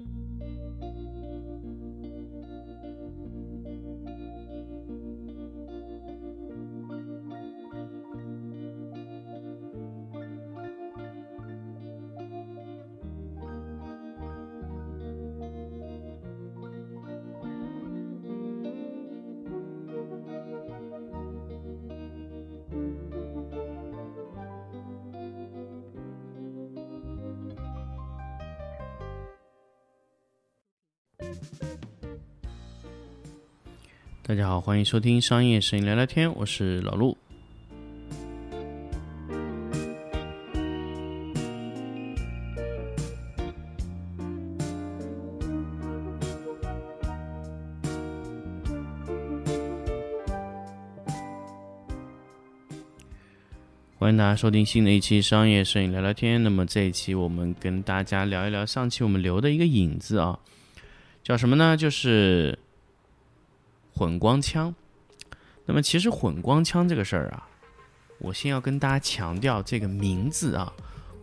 thank you 大家好，欢迎收听商业摄影聊聊天，我是老陆。欢迎大家收听新的一期商业摄影聊聊天。那么这一期我们跟大家聊一聊上期我们留的一个影子啊，叫什么呢？就是。混光枪，那么其实混光枪这个事儿啊，我先要跟大家强调这个名字啊，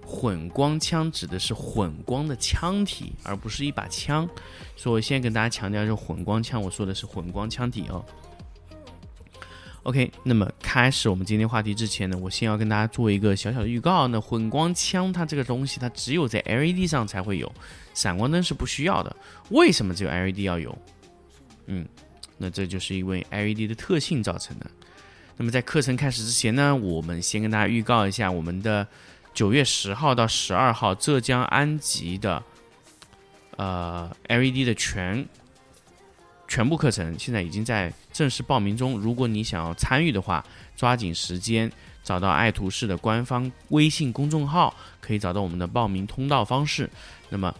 混光枪指的是混光的枪体，而不是一把枪，所以我先跟大家强调是混光枪，我说的是混光枪体哦。OK，那么开始我们今天话题之前呢，我先要跟大家做一个小小的预告。那混光枪它这个东西，它只有在 LED 上才会有，闪光灯是不需要的。为什么只有 LED 要有？嗯。那这就是因为 LED 的特性造成的。那么在课程开始之前呢，我们先跟大家预告一下我们的九月十号到十二号浙江安吉的呃 LED 的全全部课程，现在已经在正式报名中。如果你想要参与的话，抓紧时间找到爱图仕的官方微信公众号，可以找到我们的报名通道方式。那么，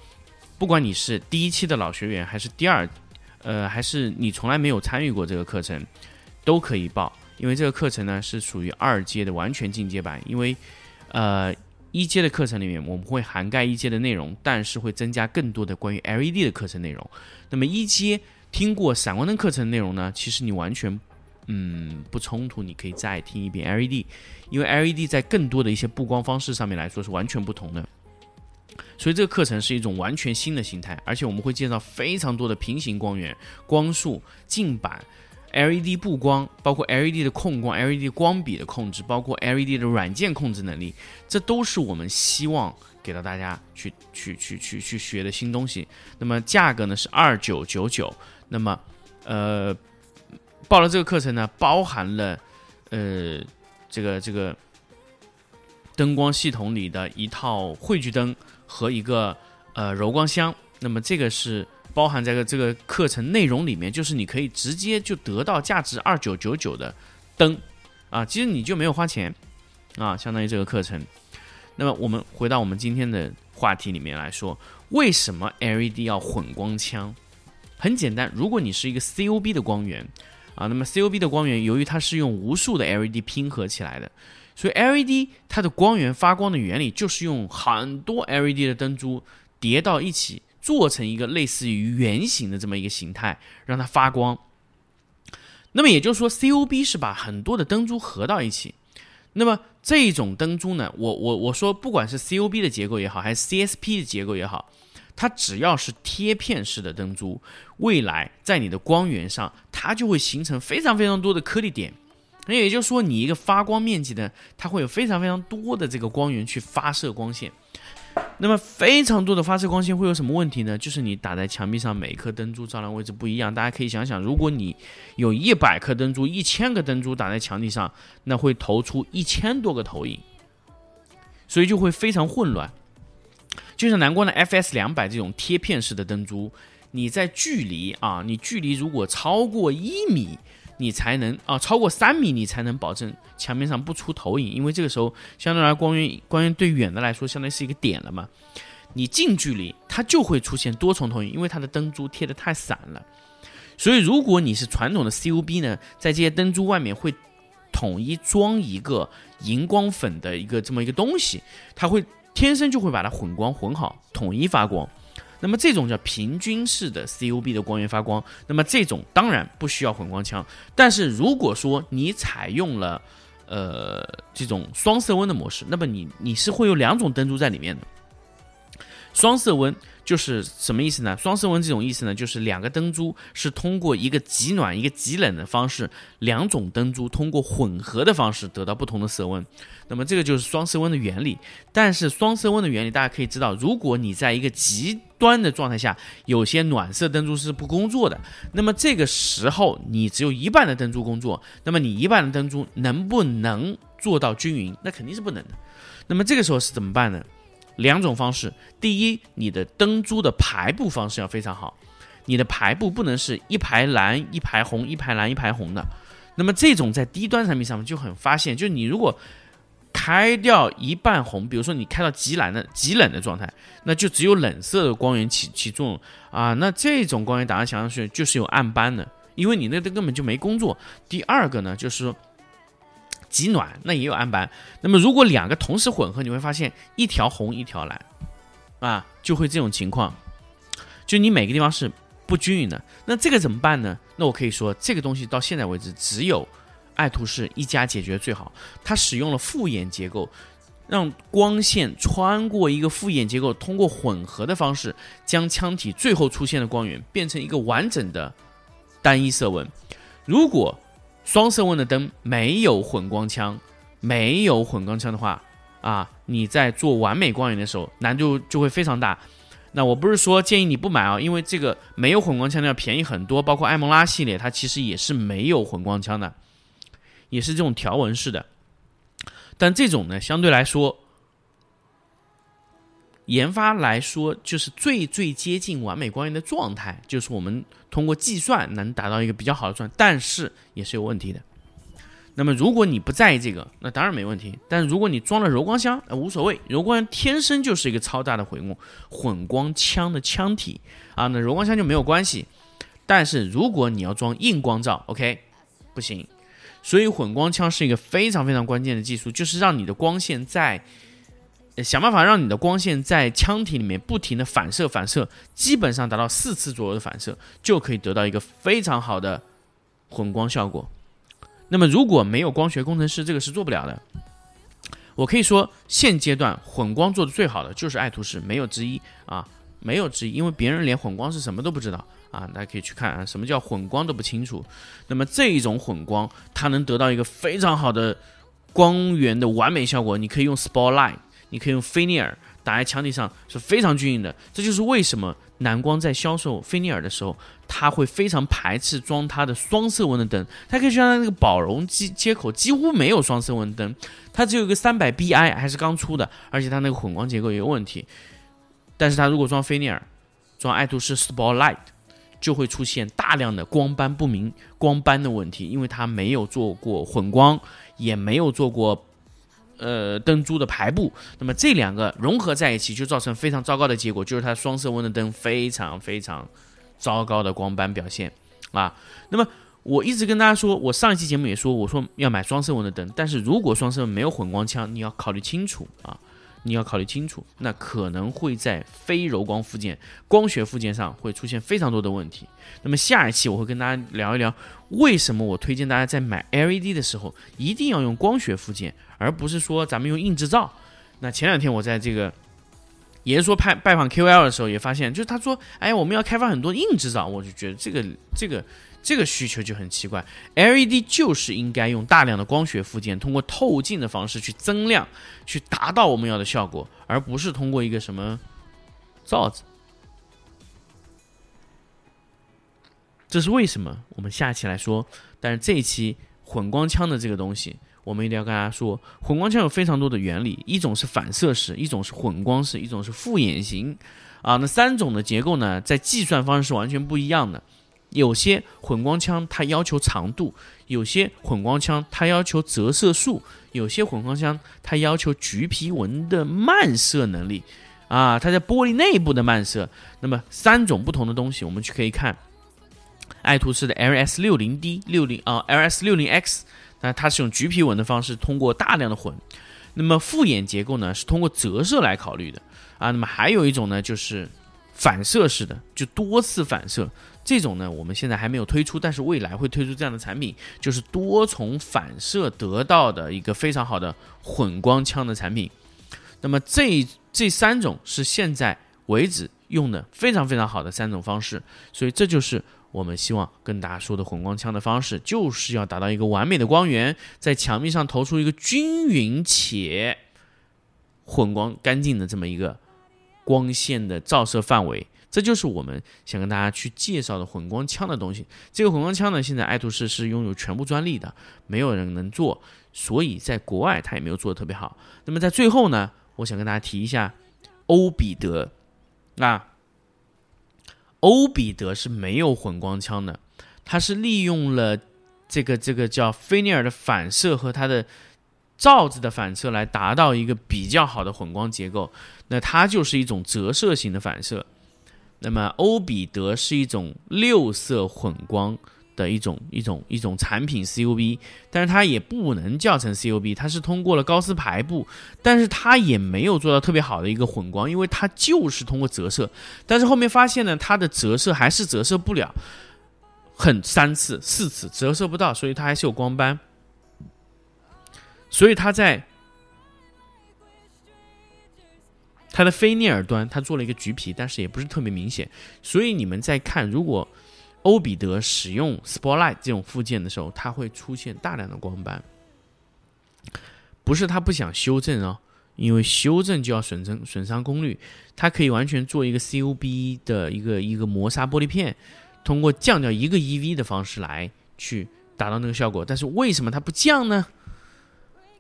不管你是第一期的老学员，还是第二。呃，还是你从来没有参与过这个课程，都可以报，因为这个课程呢是属于二阶的完全进阶版。因为，呃，一阶的课程里面我们会涵盖一阶的内容，但是会增加更多的关于 LED 的课程内容。那么一阶听过闪光灯课程内容呢，其实你完全嗯不冲突，你可以再听一遍 LED，因为 LED 在更多的一些布光方式上面来说是完全不同的。所以这个课程是一种完全新的形态，而且我们会介绍非常多的平行光源、光束、镜板、LED 布光，包括 LED 的控光、LED 光比的控制，包括 LED 的软件控制能力，这都是我们希望给到大家去去去去去学的新东西。那么价格呢是二九九九，那么呃报了这个课程呢，包含了呃这个这个灯光系统里的一套汇聚灯。和一个呃柔光箱，那么这个是包含在个这个课程内容里面，就是你可以直接就得到价值二九九九的灯啊，其实你就没有花钱啊，相当于这个课程。那么我们回到我们今天的话题里面来说，为什么 LED 要混光枪？很简单，如果你是一个 COB 的光源啊，那么 COB 的光源由于它是用无数的 LED 拼合起来的。所以 LED 它的光源发光的原理就是用很多 LED 的灯珠叠到一起，做成一个类似于圆形的这么一个形态，让它发光。那么也就是说，COB 是把很多的灯珠合到一起。那么这种灯珠呢，我我我说，不管是 COB 的结构也好，还是 CSP 的结构也好，它只要是贴片式的灯珠，未来在你的光源上，它就会形成非常非常多的颗粒点。那也就是说，你一个发光面积呢，它会有非常非常多的这个光源去发射光线。那么非常多的发射光线会有什么问题呢？就是你打在墙壁上，每一颗灯珠照亮位置不一样。大家可以想想，如果你有一百颗灯珠、一千个灯珠打在墙壁上，那会投出一千多个投影，所以就会非常混乱。就像蓝光的 FS 两百这种贴片式的灯珠，你在距离啊，你距离如果超过一米。你才能啊，超过三米，你才能保证墙面上不出投影，因为这个时候相对来光源光源对远的来说，相当于是一个点了嘛。你近距离它就会出现多重投影，因为它的灯珠贴的太散了。所以如果你是传统的 CUB 呢，在这些灯珠外面会统一装一个荧光粉的一个这么一个东西，它会天生就会把它混光混好，统一发光。那么这种叫平均式的 COB 的光源发光，那么这种当然不需要混光枪。但是如果说你采用了呃这种双色温的模式，那么你你是会有两种灯珠在里面的。双色温就是什么意思呢？双色温这种意思呢，就是两个灯珠是通过一个极暖、一个极冷的方式，两种灯珠通过混合的方式得到不同的色温。那么这个就是双色温的原理。但是双色温的原理，大家可以知道，如果你在一个极端的状态下，有些暖色灯珠是不工作的，那么这个时候你只有一半的灯珠工作，那么你一半的灯珠能不能做到均匀？那肯定是不能的。那么这个时候是怎么办呢？两种方式，第一，你的灯珠的排布方式要非常好，你的排布不能是一排蓝一排红，一排蓝一排红的。那么这种在低端产品上面就很发现，就是你如果开掉一半红，比如说你开到极蓝的极冷的状态，那就只有冷色的光源起起作用啊。那这种光源打到墙上去就是有暗斑的，因为你那灯根本就没工作。第二个呢，就是。极暖那也有暗斑，那么如果两个同时混合，你会发现一条红一条蓝，啊，就会这种情况，就你每个地方是不均匀的。那这个怎么办呢？那我可以说，这个东西到现在为止，只有爱图仕一家解决最好。它使用了复眼结构，让光线穿过一个复眼结构，通过混合的方式，将腔体最后出现的光源变成一个完整的单一色温。如果双色温的灯没有混光枪，没有混光枪的话，啊，你在做完美光源的时候难度就会非常大。那我不是说建议你不买啊，因为这个没有混光枪的要便宜很多，包括艾蒙拉系列它其实也是没有混光枪的，也是这种条纹式的。但这种呢，相对来说，研发来说就是最最接近完美光源的状态，就是我们。通过计算能达到一个比较好的状态，但是也是有问题的。那么如果你不在意这个，那当然没问题。但如果你装了柔光箱，呃无所谓，柔光箱天生就是一个超大的混光混光枪的腔体啊，那柔光箱就没有关系。但是如果你要装硬光罩，OK，不行。所以混光枪是一个非常非常关键的技术，就是让你的光线在。想办法让你的光线在腔体里面不停的反射反射，基本上达到四次左右的反射，就可以得到一个非常好的混光效果。那么如果没有光学工程师，这个是做不了的。我可以说，现阶段混光做的最好的就是爱图仕，没有之一啊，没有之一，因为别人连混光是什么都不知道啊，大家可以去看啊，什么叫混光都不清楚。那么这一种混光，它能得到一个非常好的光源的完美效果，你可以用 Spotlight。你可以用菲涅尔打在墙体上是非常均匀的，这就是为什么蓝光在销售菲涅尔的时候，它会非常排斥装它的双色温的灯。它可以像它那个宝容接接口几乎没有双色温灯，它只有一个三百 bi 还是刚出的，而且它那个混光结构也有问题。但是它如果装菲涅尔，装爱图仕 Spotlight，就会出现大量的光斑不明、光斑的问题，因为它没有做过混光，也没有做过。呃，灯珠的排布，那么这两个融合在一起，就造成非常糟糕的结果，就是它双色温的灯非常非常糟糕的光斑表现啊。那么我一直跟大家说，我上一期节目也说，我说要买双色温的灯，但是如果双色温没有混光枪，你要考虑清楚啊。你要考虑清楚，那可能会在非柔光附件、光学附件上会出现非常多的问题。那么下一期我会跟大家聊一聊，为什么我推荐大家在买 LED 的时候一定要用光学附件，而不是说咱们用硬制造。那前两天我在这个，也是说拜拜访 QL 的时候也发现，就是他说，哎，我们要开发很多硬制造，我就觉得这个这个。这个需求就很奇怪，LED 就是应该用大量的光学附件，通过透镜的方式去增亮，去达到我们要的效果，而不是通过一个什么罩子。这是为什么？我们下期来说。但是这一期混光枪的这个东西，我们一定要跟大家说，混光枪有非常多的原理，一种是反射式，一种是混光式，一种是复眼型，啊，那三种的结构呢，在计算方式是完全不一样的。有些混光枪它要求长度，有些混光枪它要求折射数，有些混光枪它要求橘皮纹的漫射能力，啊，它在玻璃内部的漫射。那么三种不同的东西，我们去可以看爱图仕的 LS 六零 D 六零啊，LS 六零 X，那它是用橘皮纹的方式，通过大量的混。那么复眼结构呢，是通过折射来考虑的啊。那么还有一种呢，就是反射式的，就多次反射。这种呢，我们现在还没有推出，但是未来会推出这样的产品，就是多重反射得到的一个非常好的混光枪的产品。那么这这三种是现在为止用的非常非常好的三种方式，所以这就是我们希望跟大家说的混光枪的方式，就是要达到一个完美的光源，在墙壁上投出一个均匀且混光干净的这么一个光线的照射范围。这就是我们想跟大家去介绍的混光枪的东西。这个混光枪呢，现在爱图仕是拥有全部专利的，没有人能做，所以在国外它也没有做的特别好。那么在最后呢，我想跟大家提一下欧比德。那欧比德是没有混光枪的，它是利用了这个这个叫菲涅尔的反射和它的罩子的反射来达到一个比较好的混光结构。那它就是一种折射型的反射。那么欧比德是一种六色混光的一种一种一种产品 COB，但是它也不能叫成 COB，它是通过了高斯排布，但是它也没有做到特别好的一个混光，因为它就是通过折射，但是后面发现呢，它的折射还是折射不了，很三次四次折射不到，所以它还是有光斑，所以它在。它的菲涅尔端，它做了一个橘皮，但是也不是特别明显。所以你们在看，如果欧比德使用 Spotlight 这种附件的时候，它会出现大量的光斑。不是它不想修正哦，因为修正就要损伤损伤功率。它可以完全做一个 COB 的一个一个磨砂玻璃片，通过降掉一个 EV 的方式来去达到那个效果。但是为什么它不降呢？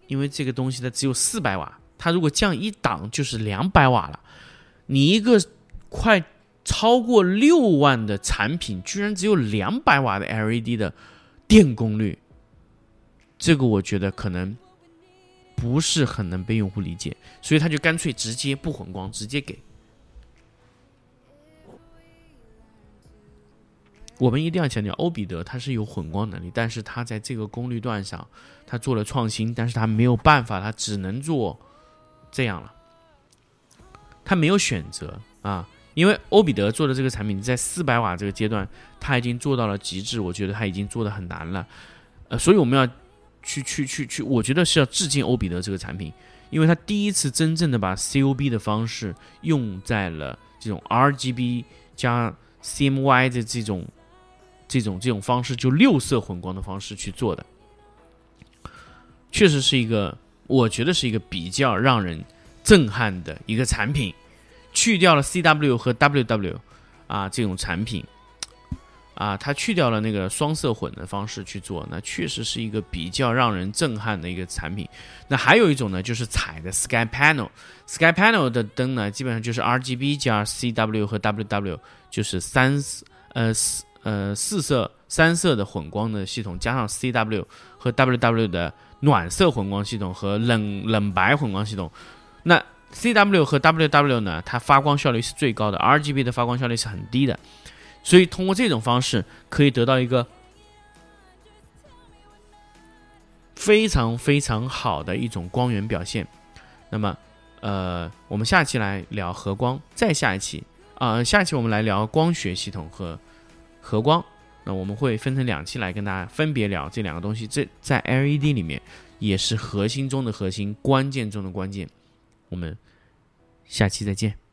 因为这个东西它只有四百瓦。它如果降一档就是两百瓦了，你一个快超过六万的产品，居然只有两百瓦的 LED 的电功率，这个我觉得可能不是很能被用户理解，所以他就干脆直接不混光，直接给。我们一定要强调，欧比德它是有混光能力，但是它在这个功率段上，它做了创新，但是它没有办法，它只能做。这样了，他没有选择啊，因为欧比德做的这个产品在四百瓦这个阶段，他已经做到了极致，我觉得他已经做的很难了，呃，所以我们要去去去去，我觉得是要致敬欧比德这个产品，因为他第一次真正的把 COB 的方式用在了这种 RGB 加 CMY 的这种这种这种方式，就六色混光的方式去做的，确实是一个。我觉得是一个比较让人震撼的一个产品，去掉了 CW 和 WW 啊这种产品，啊，它去掉了那个双色混的方式去做，那确实是一个比较让人震撼的一个产品。那还有一种呢，就是彩的 Sky Panel，Sky Panel 的灯呢，基本上就是 RGB 加 CW 和 WW，就是三呃四呃四色三色的混光的系统，加上 CW 和 WW 的。暖色混光系统和冷冷白混光系统，那 C W 和 W W 呢？它发光效率是最高的，R G B 的发光效率是很低的，所以通过这种方式可以得到一个非常非常好的一种光源表现。那么，呃，我们下期来聊和光，再下一期啊，下一期我们来聊光学系统和和光。那我们会分成两期来跟大家分别聊这两个东西，这在 LED 里面也是核心中的核心，关键中的关键。我们下期再见。